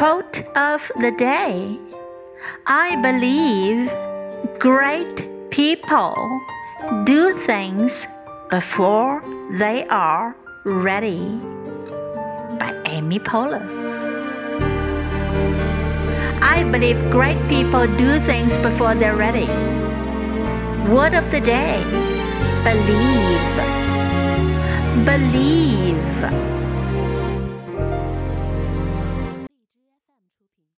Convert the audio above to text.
Quote of the day I believe great people do things before they are ready. By Amy Poehler. I believe great people do things before they're ready. Word of the day believe. Believe.